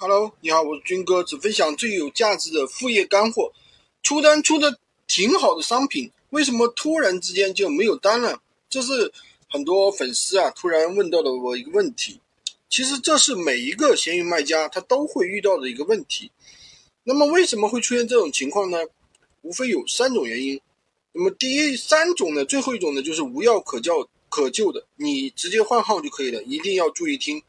Hello，你好，我是军哥，只分享最有价值的副业干货。出单出的挺好的商品，为什么突然之间就没有单了？这是很多粉丝啊突然问到了我一个问题。其实这是每一个闲鱼卖家他都会遇到的一个问题。那么为什么会出现这种情况呢？无非有三种原因。那么第一三种呢，最后一种呢，就是无药可救可救的，你直接换号就可以了，一定要注意听。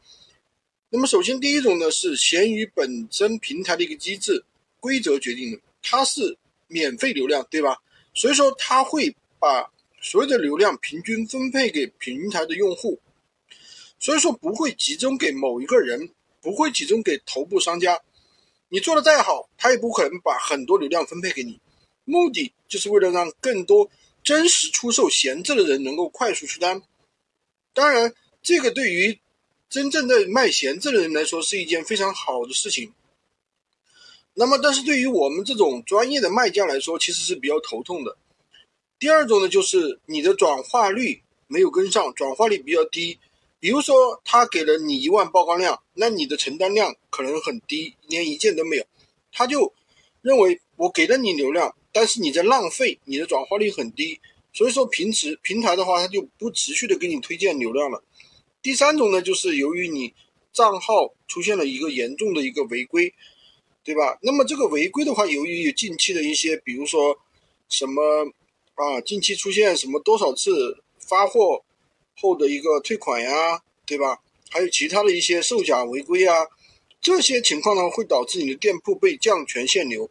那么首先，第一种呢是闲鱼本身平台的一个机制规则决定的，它是免费流量，对吧？所以说它会把所有的流量平均分配给平台的用户，所以说不会集中给某一个人，不会集中给头部商家。你做的再好，他也不可能把很多流量分配给你。目的就是为了让更多真实出售闲置的人能够快速出单。当然，这个对于真正的卖闲置的人来说是一件非常好的事情。那么，但是对于我们这种专业的卖家来说，其实是比较头痛的。第二种呢，就是你的转化率没有跟上，转化率比较低。比如说，他给了你一万曝光量，那你的成单量可能很低，连一件都没有。他就认为我给了你流量，但是你在浪费，你的转化率很低。所以说，平时平台的话，他就不持续的给你推荐流量了。第三种呢，就是由于你账号出现了一个严重的一个违规，对吧？那么这个违规的话，由于近期的一些，比如说什么啊，近期出现什么多少次发货后的一个退款呀，对吧？还有其他的一些售假违规啊，这些情况呢，会导致你的店铺被降权限流。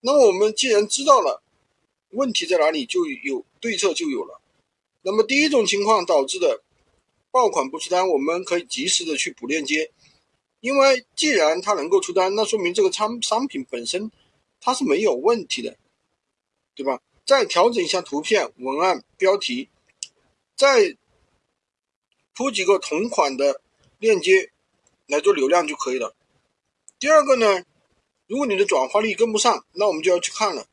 那么我们既然知道了问题在哪里，就有对策就有了。那么第一种情况导致的。爆款不出单，我们可以及时的去补链接，因为既然它能够出单，那说明这个商商品本身它是没有问题的，对吧？再调整一下图片、文案、标题，再铺几个同款的链接来做流量就可以了。第二个呢，如果你的转化率跟不上，那我们就要去看了，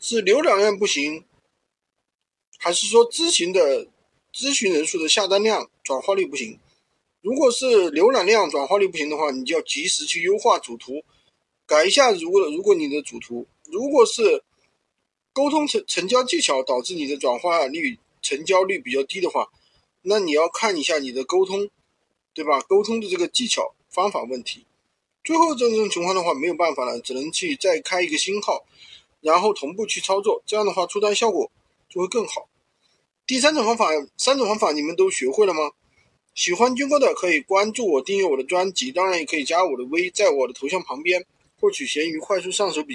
是浏览量不行，还是说咨询的？咨询人数的下单量转化率不行，如果是浏览量转化率不行的话，你就要及时去优化主图，改一下。如果如果你的主图如果是沟通成成交技巧导致你的转化率成交率比较低的话，那你要看一下你的沟通，对吧？沟通的这个技巧方法问题。最后这种情况的话没有办法了，只能去再开一个新号，然后同步去操作，这样的话出单效果就会更好。第三种方法，三种方法你们都学会了吗？喜欢军哥的可以关注我，订阅我的专辑，当然也可以加我的微，在我的头像旁边获取闲鱼快速上手笔。